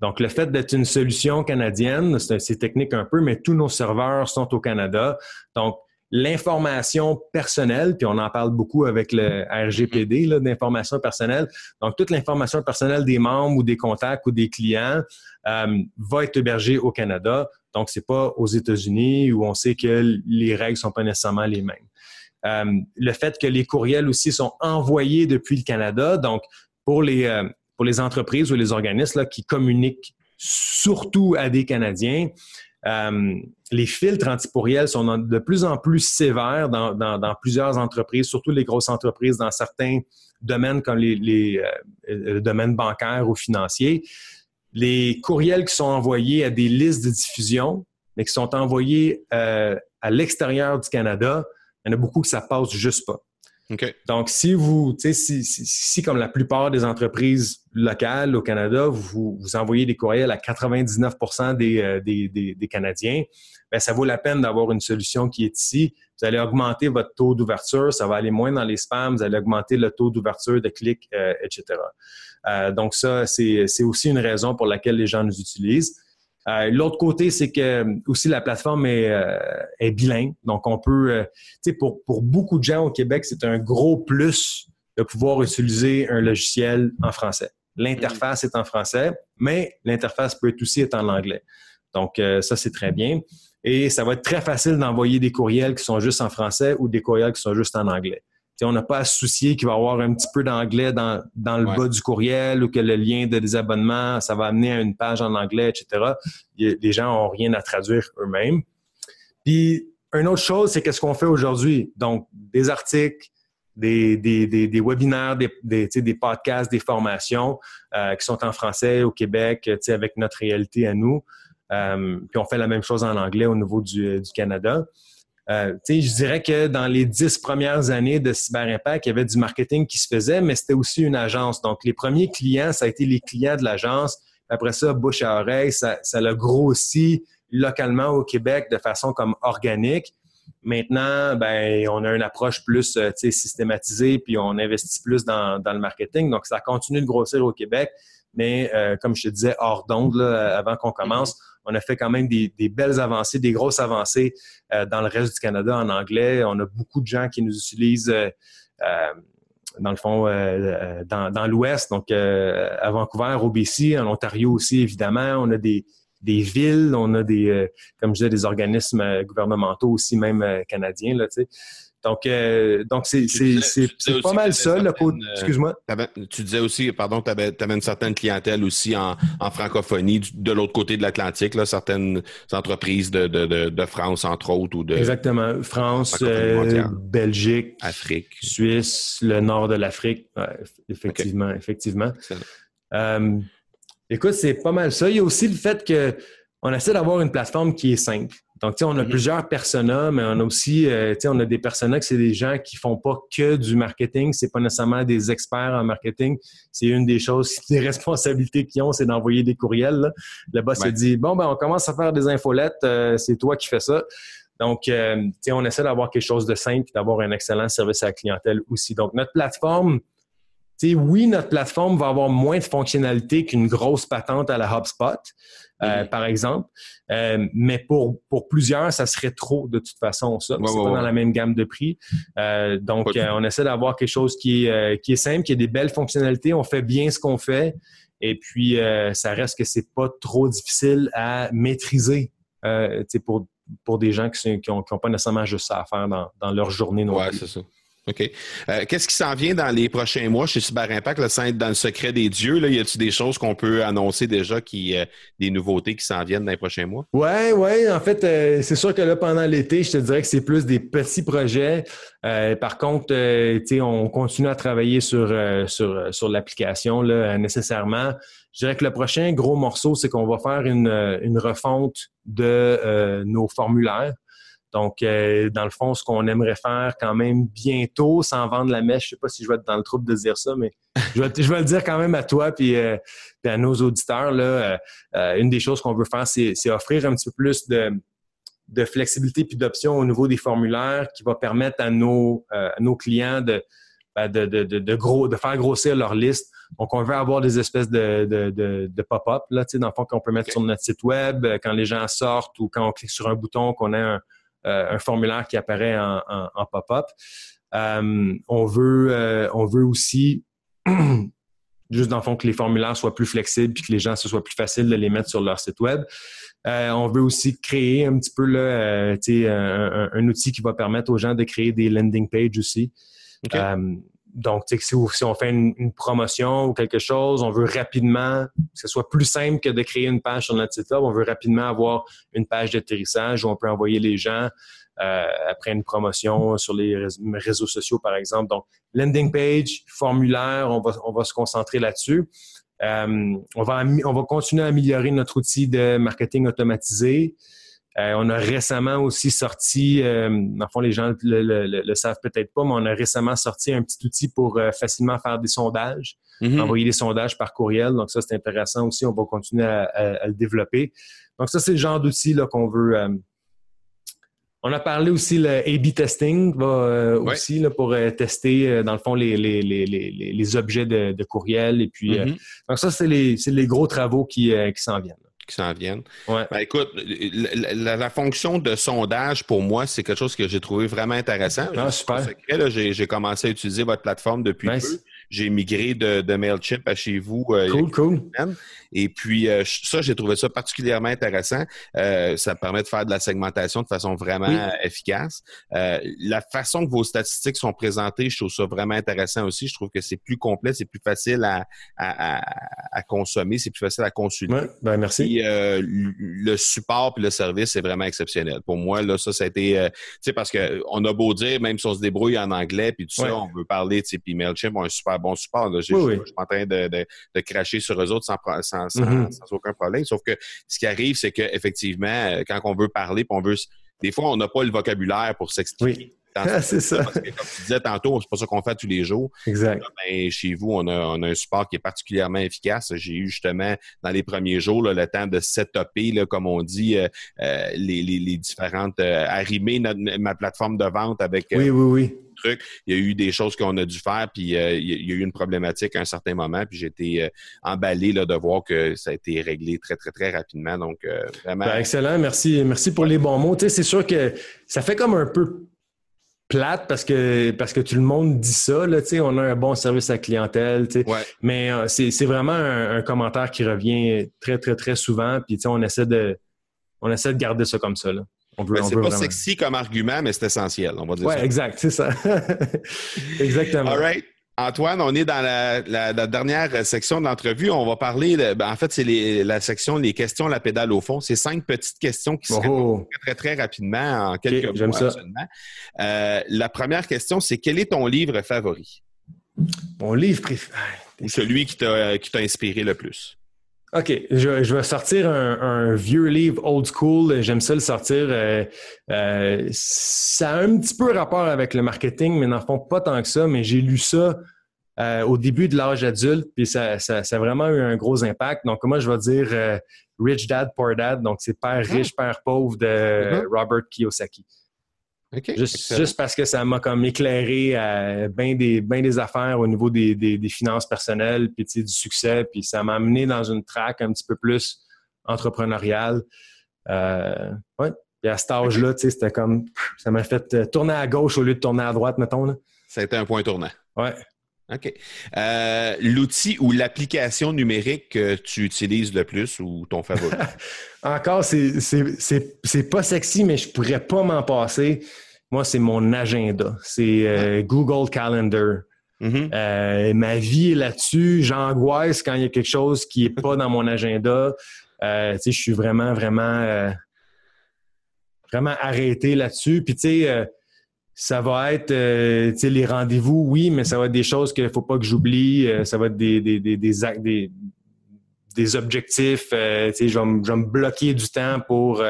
Donc, le fait d'être une solution canadienne, c'est technique un peu, mais tous nos serveurs sont au Canada. Donc, l'information personnelle, puis on en parle beaucoup avec le RGPD, d'information personnelle. Donc, toute l'information personnelle des membres ou des contacts ou des clients euh, va être hébergée au Canada. Donc, c'est pas aux États-Unis où on sait que les règles sont pas nécessairement les mêmes. le fait que les courriels aussi sont envoyés depuis le Canada. Donc, pour les, pour les entreprises ou les organismes qui communiquent surtout à des Canadiens, euh, les filtres antiporiels sont de plus en plus sévères dans, plusieurs entreprises, surtout les grosses entreprises dans certains domaines comme les, euh, le domaine bancaire ou financier. Les courriels qui sont envoyés à des listes de diffusion, mais qui sont envoyés euh, à l'extérieur du Canada, il y en a beaucoup que ça passe juste pas. Donc, si vous, tu sais, si, comme la plupart des entreprises locales au Canada, vous, vous envoyez des courriels à 99% euh, des, des, des, Canadiens, bien, ça vaut la peine d'avoir une solution qui est ici. Vous allez augmenter votre taux d'ouverture, ça va aller moins dans les spams, vous allez augmenter le taux d'ouverture de clics, euh, etc. Euh, donc, ça, c'est aussi une raison pour laquelle les gens nous utilisent. Euh, l'autre côté, c'est que aussi la plateforme est, euh, bilingue. Donc, on peut, tu sais, pour, pour beaucoup de gens au Québec, c'est un gros plus de pouvoir utiliser un logiciel en français. L'interface est en français, mais l'interface peut aussi être en anglais. Donc, ça, c'est très bien. Et ça va être très facile d'envoyer des courriels qui sont juste en français ou des courriels qui sont juste en anglais on n'a pas à se soucier qu'il va y avoir un petit peu d'anglais dans, le bas du courriel ou que le lien de désabonnement, ça va amener à une page en anglais, etc. les gens n'ont rien à traduire eux-mêmes. Puis, une autre chose, c'est qu'est-ce qu'on fait aujourd'hui? Donc, des articles, des, webinaires, des, podcasts, des formations euh, qui sont en français au Québec, avec notre réalité à nous. Euh, puis on fait la même chose en anglais au niveau du, du Canada. Euh, je dirais que dans les dix premières années de Cyber Impact, il y avait du marketing qui se faisait, mais c'était aussi une agence. Donc, les premiers clients, ça a été les clients de l'agence. Après ça, bouche à oreille, ça, ça l'a grossi localement au Québec de façon comme organique. Maintenant, ben, on a une approche plus euh, systématisée, puis on investit plus dans, dans, le marketing. Donc, ça continue de grossir au Québec. Mais euh, comme je te disais, hors d'onde, avant qu'on commence, on a fait quand même des, belles avancées, des grosses avancées euh, dans le reste du Canada en anglais. On a beaucoup de gens qui nous utilisent euh, dans le fond, dans, l'Ouest, donc à Vancouver, au BC, en Ontario aussi, évidemment. On a des, villes, on a des, comme je disais, des organismes gouvernementaux aussi, même canadiens, là, tu sais. Donc, euh, donc c'est, pas mal ça, le euh, Excuse-moi. Tu disais aussi, pardon, tu avais, une certaine clientèle aussi en, francophonie, de l'autre côté de l'Atlantique, là, certaines entreprises de, France, entre autres, ou de. Exactement. France, euh, Belgique, Afrique, Suisse, le nord de l'Afrique. effectivement, effectivement. Écoute, c'est pas mal ça. Il y a aussi le fait que on essaie d'avoir une plateforme qui est simple. Donc, tu sais, on a mhm. plusieurs personas, mais on a aussi, euh, tu sais, on a des personas que c'est des gens qui font pas que du marketing. C'est pas nécessairement des experts en marketing. C'est une des choses, des responsabilités qu'ils ont, c'est d'envoyer des courriels. Le boss se dit, bon, ben, on commence à faire des infolettes. Euh, c'est toi qui fais ça. Donc, euh, tu sais, on essaie d'avoir quelque chose de simple et d'avoir un excellent service à la clientèle aussi. Donc, notre plateforme, oui, notre plateforme va avoir moins de fonctionnalités qu'une grosse patente à la HubSpot, euh, par exemple. Euh, mais pour, pour plusieurs, ça serait trop de toute façon, ça. c'est pas dans la même gamme de prix. Euh, donc, on essaie d'avoir quelque chose qui est, qui est simple, qui a des belles fonctionnalités. On fait bien ce qu'on fait. Et puis, ça reste que c'est pas trop difficile à maîtriser pour, pour des gens qui n'ont pas nécessairement juste ça à faire dans, dans leur journée non ouais, c'est ça. OK. Euh, qu'est-ce qui s'en vient dans les prochains mois chez Cyber Impact, le sein dans le secret des dieux? Là, y a-t-il des choses qu'on peut annoncer déjà, qui, euh, des nouveautés qui s'en viennent dans les prochains mois? Oui, oui. En fait, euh, c'est sûr que là, pendant l'été, je te dirais que c'est plus des petits projets. par contre, on continue à travailler sur, sur, sur l'application nécessairement. Je dirais que le prochain gros morceau, c'est qu'on va faire une, une refonte de nos formulaires. Donc, euh, dans le fond, ce qu'on aimerait faire quand même bientôt, sans vendre la mèche, je sais pas si je vais être dans le trouble de dire ça, mais je vais, je vais le dire quand même à toi puis, euh, à nos auditeurs. Là, euh, une des choses qu'on veut faire, c'est offrir un petit peu plus de, de flexibilité puis d'options au niveau des formulaires qui va permettre à nos, nos clients de, ben, de, de, de, gros, de faire grossir leur liste. Donc, on veut avoir des espèces de, de, de pop-up, là, tu sais, dans le fond, qu'on peut mettre sur notre site web quand les gens sortent ou quand on clique sur un bouton, qu'on a un, un formulaire qui apparaît en, pop-up. Euh, on veut, euh, on veut aussi juste dans le fond que les formulaires soient plus flexibles puis que les gens, ce soit plus facile de les mettre sur leur site web. Euh, on veut aussi créer un petit peu là, euh, un, un, outil qui va permettre aux gens de créer des landing pages aussi. Euh, donc, si, si, on fait une, promotion ou quelque chose, on veut rapidement que ce soit plus simple que de créer une page sur notre site web. On veut rapidement avoir une page d'atterrissage où on peut envoyer les gens euh, après une promotion sur les réseaux sociaux, par exemple. Donc, landing page, formulaire, on va, se concentrer là-dessus. Euh, on va continuer à améliorer notre outil de marketing automatisé. Euh, on a récemment aussi sorti, euh, en fond, les gens le, le, le, savent peut-être pas, mais on a récemment sorti un petit outil pour euh, facilement faire des sondages, mm-hmm. envoyer des sondages par courriel. Donc ça, c'est intéressant aussi. On va continuer à, le développer. Donc ça, c'est le genre d'outil qu'on veut. Euh, on a parlé aussi le A/B testing va aussi là, pour tester dans le fond les, les, les, les objets de, de, courriel et puis mm-hmm. donc ça c'est les, les gros travaux qui, qui s'en viennent qui s'en viennent. Ben, écoute, la, fonction de sondage, pour moi, c'est quelque chose que j'ai trouvé vraiment intéressant. Ah, super. J'ai commencé à utiliser votre plateforme depuis peu. J'ai migré de, de, MailChimp à chez vous. Euh, cool, cool. Et puis, euh, ça, j'ai trouvé ça particulièrement intéressant. Euh, ça permet de faire de la segmentation de façon vraiment efficace. la façon que vos statistiques sont présentées, je trouve ça vraiment intéressant aussi. Je trouve que c'est plus complet, c'est plus facile à, à, à, consommer, c'est plus facile à consulter. Ouais, ben merci. le support puis le service est vraiment exceptionnel. Pour moi, là, ça, ça a été... tu sais, parce que on a beau dire, même si on se débrouille en anglais puis tout ça, on veut parler, tu sais, puis MailChimp a un super bon support. Je, suis en train de, de, cracher sur eux autres sans, sans, mm-hmm. sans, aucun problème. Sauf que ce qui arrive, c'est qu'effectivement, euh, quand on veut parler, on veut. Des fois, on n'a pas le vocabulaire pour s'expliquer. c'est ça. Parce que, comme tu disais tantôt, c'est pas ça qu'on fait tous les jours. Exact. Ben, chez vous, on a, on a, un support qui est particulièrement efficace. J'ai eu justement dans les premiers jours le temps de setuper, là, comme on dit, euh, euh, les, les, les, différentes euh, arrimer ma plateforme de vente avec oui, oui, oui. Trucs. Il y a eu des choses qu'on a dû faire, puis il y a eu une problématique à un certain moment, puis j'ai été emballé là, de voir que ça a été réglé très, très, très rapidement. Donc, vraiment. Ben, excellent, merci. Merci pour les bons mots. Tu sais, c'est sûr que ça fait comme un peu plate parce que parce que tout le monde dit ça là, on a un bon service à clientèle, mais euh, c'est vraiment un, commentaire qui revient très très très souvent puis on essaie de on essaie de garder ça comme ça là. Ben, c'est pas sexy comme argument mais c'est essentiel, on va dire ouais, exact, c'est ça. Exactement. All right. Antoine, on est dans la, dernière section de l'entrevue. On va parler, ben, en fait, c'est la section les questions, la pédale au fond. C'est cinq petites questions qui se oh. très, très rapidement en quelques mots ça. Euh, la première question, c'est quel est ton livre favori? Mon livre préféré. Ou celui qui t'a inspiré le plus? OK, je, vais sortir un, vieux livre old school. J'aime ça le sortir. Euh, euh, ça a un petit peu rapport avec le marketing, mais n'en font pas tant que ça. Mais j'ai lu ça euh, au début de l'âge adulte, puis ça, ça, a vraiment eu un gros impact. Donc, moi, je vais dire Rich Dad, Poor Dad. Donc, c'est Père ah. riche, Père pauvre de mm-hmm. Robert Kiyosaki juste, parce que ça m'a comme éclairé à bien des, des affaires au niveau des, des, finances personnelles, puis du succès, puis ça m'a amené dans une traque un petit peu plus entrepreneuriale. Euh, ouais. Puis à cet âge-là, c'était comme ça m'a fait tourner à gauche au lieu de tourner à droite, mettons. Là. Ça a été un point tournant. Ouais. OK. Euh, l'outil ou l'application numérique que tu utilises le plus ou ton favori? Encore, c'est pas sexy, mais je pourrais pas m'en passer. Moi, c'est mon agenda. C'est euh, Google Calendar. Mm-hmm. Euh, ma vie est là-dessus. J'angoisse quand il y a quelque chose qui n'est pas dans mon agenda. je suis vraiment, vraiment, vraiment arrêté là-dessus. Puis, tu sais, ça va être euh, les rendez-vous, oui, mais ça va être des choses qu'il ne faut pas que j'oublie. Euh, ça va être des, des, des, des, des, des objectifs. Euh, je, vais me bloquer du temps pour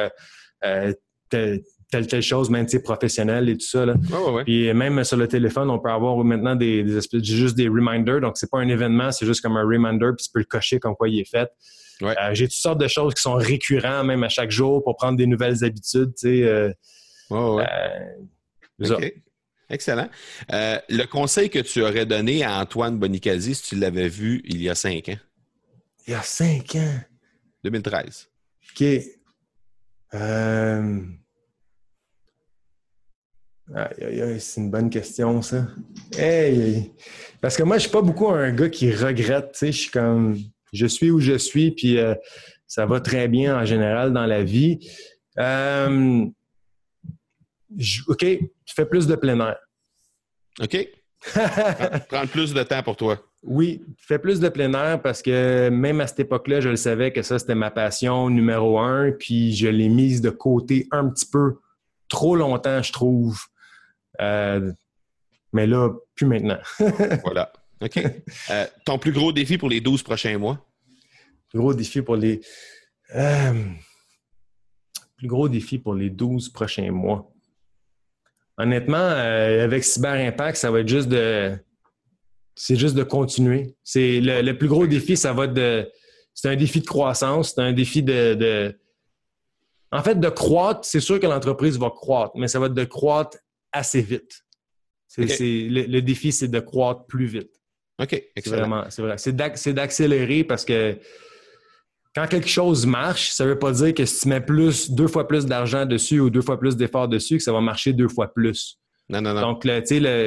telle, telle chose, même professionnelle et tout ça. Là. Puis même sur le téléphone, on peut avoir maintenant des, des espèces, juste des reminders. Donc, c'est pas un événement, c'est juste comme un reminder, puis tu peux le cocher comme quoi il est fait. J'ai toutes sortes de choses qui sont récurrentes, même à chaque jour, pour prendre des nouvelles habitudes. Tu sais, OK. Excellent. Euh, le conseil que tu aurais donné à Antoine Bonicazi si tu l'avais vu il y a cinq ans? Il y a cinq ans? 2013. OK. Euh, c'est une bonne question, ça. Hey, Parce que moi, je suis pas beaucoup un gars qui regrette. Je suis comme, je suis où je suis, puis euh, ça va très bien en général dans la vie. Euh, OK, tu fais plus de plein air. OK. Prendre plus de temps pour toi. Oui, fais plus de plein air parce que même à cette époque-là, je le savais que ça, c'était ma passion numéro un, puis je l'ai mise de côté un petit peu trop longtemps, je trouve. Euh, mais là, plus maintenant. voilà. OK. Euh, ton plus gros défi pour les 12 prochains mois? Plus gros défi pour les. Euh, plus gros défi pour les 12 prochains mois. Honnêtement, avec Cyber Impact, ça va être juste de. C'est juste de continuer. C'est le, plus gros défi, ça va être de. C'est un défi de croissance, c'est un défi de en fait, de croître, c'est sûr que l'entreprise va croître, mais ça va être de croître assez vite. le, défi, c'est de croître plus vite. OK, excellent. C'est vrai. C'est d'accélérer parce que quand quelque chose marche, ça ne veut pas dire que si tu mets plus, deux fois plus d'argent dessus ou deux fois plus d'efforts dessus, que ça va marcher deux fois plus. Non, non, non. Donc, le,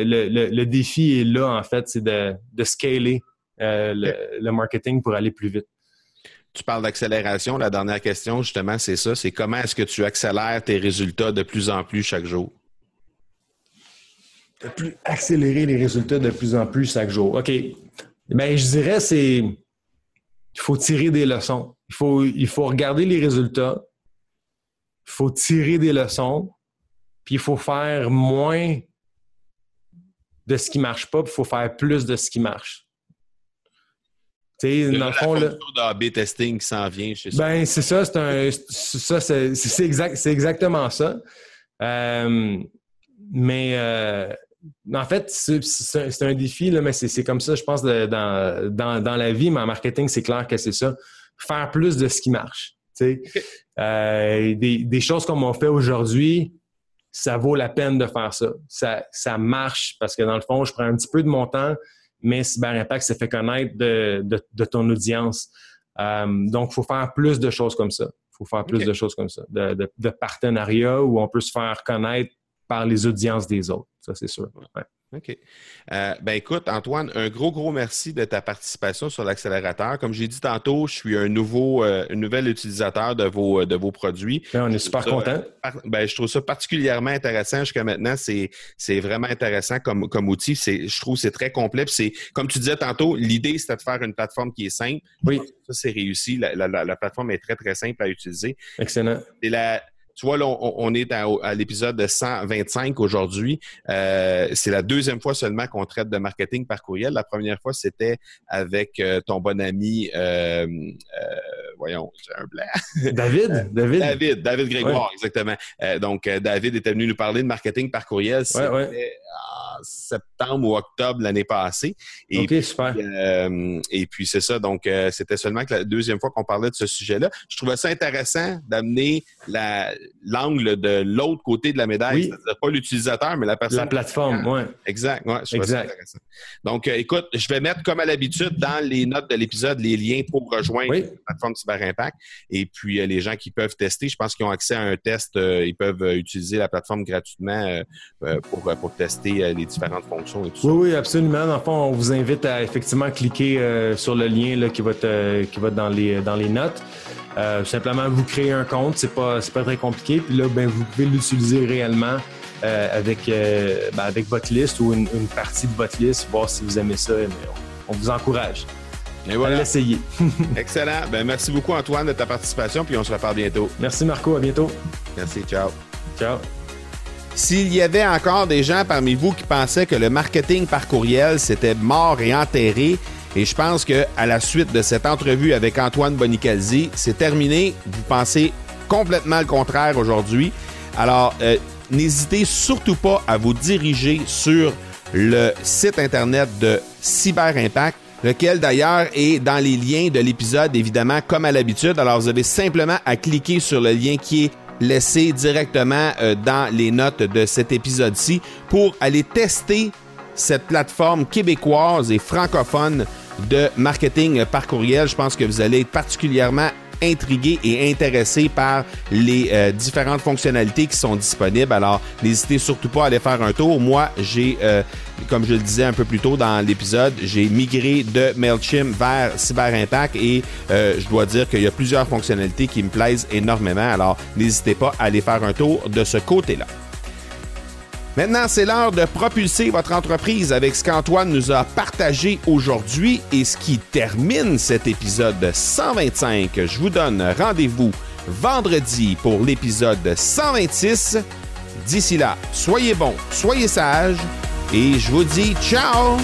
le, le, défi est là, en fait, c'est de, de scaler euh, le marketing pour aller plus vite. Tu parles d'accélération. La dernière question, justement, c'est ça. C'est comment est-ce que tu accélères tes résultats de plus en plus chaque jour? De plus accélérer les résultats de plus en plus chaque jour. OK. Bien, je dirais, c'est. Il faut tirer des leçons. Il faut, il faut regarder les résultats. Il faut tirer des leçons. Puis il faut faire moins de ce qui ne marche pas, puis il faut faire plus de ce qui marche dans le fond, d'AB testing qui s'en vient, je Ben, c'est ça, c'est un, ça, c'est, exact, c'est exactement ça. Euh, mais euh, en fait, c'est, un, défi, là, mais c'est, comme ça, je pense, dans, dans, la vie, mais en marketing, c'est clair que c'est ça. Faire plus de ce qui marche. Euh, des, des, choses comme on fait aujourd'hui, ça vaut la peine de faire ça. ça. Ça marche parce que dans le fond, je prends un petit peu de mon temps, mais Cyber Impact s'est fait connaître de, ton audience. Euh, donc, il faut faire plus de choses comme ça. Il faut faire plus de choses comme ça, de, de, partenariats où on peut se faire connaître par les audiences des autres. Ça, c'est sûr. OK. Euh, ben écoute, Antoine, un gros, gros merci de ta participation sur l'accélérateur. Comme j'ai dit tantôt, je suis un nouveau, euh, nouvel utilisateur de vos, de vos produits. Ben, on est super content. Ben, je trouve ça particulièrement intéressant jusqu'à maintenant. C'est, c'est vraiment intéressant comme, comme outil. C'est, je trouve que c'est très complet. c'est, comme tu disais tantôt, l'idée, c'était de faire une plateforme qui est simple. Oui. Ça, c'est réussi. La, la, la, plateforme est très, très simple à utiliser. Excellent. Et la, tu vois, là, on, est à, l'épisode 125 aujourd'hui. Euh, c'est la deuxième fois seulement qu'on traite de marketing par courriel. La première fois, c'était avec euh, ton bon ami, euh, voyons, j'ai un blanc. David, David? David, David Grégoire, exactement. donc, David était venu nous parler de marketing par courriel. C'était en septembre ou octobre l'année passée. Et OK, super. et puis, c'est ça. Donc, c'était seulement que la deuxième fois qu'on parlait de ce sujet-là. Je trouvais ça intéressant d'amener la l'angle de l'autre côté de la médaille. C'est-à-dire pas l'utilisateur, mais la personne. La plateforme, oui. Exact, ouais, exact. Donc, euh, écoute, je vais mettre comme à l'habitude dans les notes de l'épisode les liens pour rejoindre la plateforme Cyber Impact. Et puis, euh, les gens qui peuvent tester, je pense qu'ils ont accès à un test, euh, ils peuvent utiliser la plateforme gratuitement pour, pour tester les différentes fonctions et tout oui, ça. Oui, absolument. Dans le fond, on vous invite à effectivement cliquer sur le lien là, qui va être, qui va dans les, dans les notes. Euh, simplement, vous créez un compte, c'est pas, pas très compliqué. Puis là, ben, vous pouvez l'utiliser réellement euh, avec, euh, ben, avec votre liste ou une, partie de votre liste, voir si vous aimez ça. on, vous encourage. Et voilà. L'essayer. Excellent. Ben, merci beaucoup, Antoine, de ta participation. Puis on se reparle bientôt. Merci, Marco. À bientôt. Merci. Ciao. Ciao. S'il y avait encore des gens parmi vous qui pensaient que le marketing par courriel, c'était mort et enterré, et je pense que à la suite de cette entrevue avec Antoine Bonicalzi, c'est terminé. Vous pensez complètement le contraire aujourd'hui. Alors, euh, n'hésitez surtout pas à vous diriger sur le site internet de Cyber Impact, lequel d'ailleurs est dans les liens de l'épisode, évidemment, comme à l'habitude. Alors, vous avez simplement à cliquer sur le lien qui est laissé directement euh, dans les notes de cet épisode-ci pour aller tester cette plateforme québécoise et francophone de marketing par courriel. Je pense que vous allez être particulièrement intrigué et intéressé par les euh, différentes fonctionnalités qui sont disponibles. Alors, n'hésitez surtout pas à aller faire un tour. Moi, j'ai, euh, comme je le disais un peu plus tôt dans l'épisode, j'ai migré de MailChimp vers CyberIntact et euh, je dois dire qu'il y a plusieurs fonctionnalités qui me plaisent énormément. Alors, n'hésitez pas à aller faire un tour de ce côté-là. Maintenant, c'est l'heure de propulser votre entreprise avec ce qu'Antoine nous a partagé aujourd'hui et ce qui termine cet épisode 125. Je vous donne rendez-vous vendredi pour l'épisode 126. D'ici là, soyez bons, soyez sages et je vous dis ciao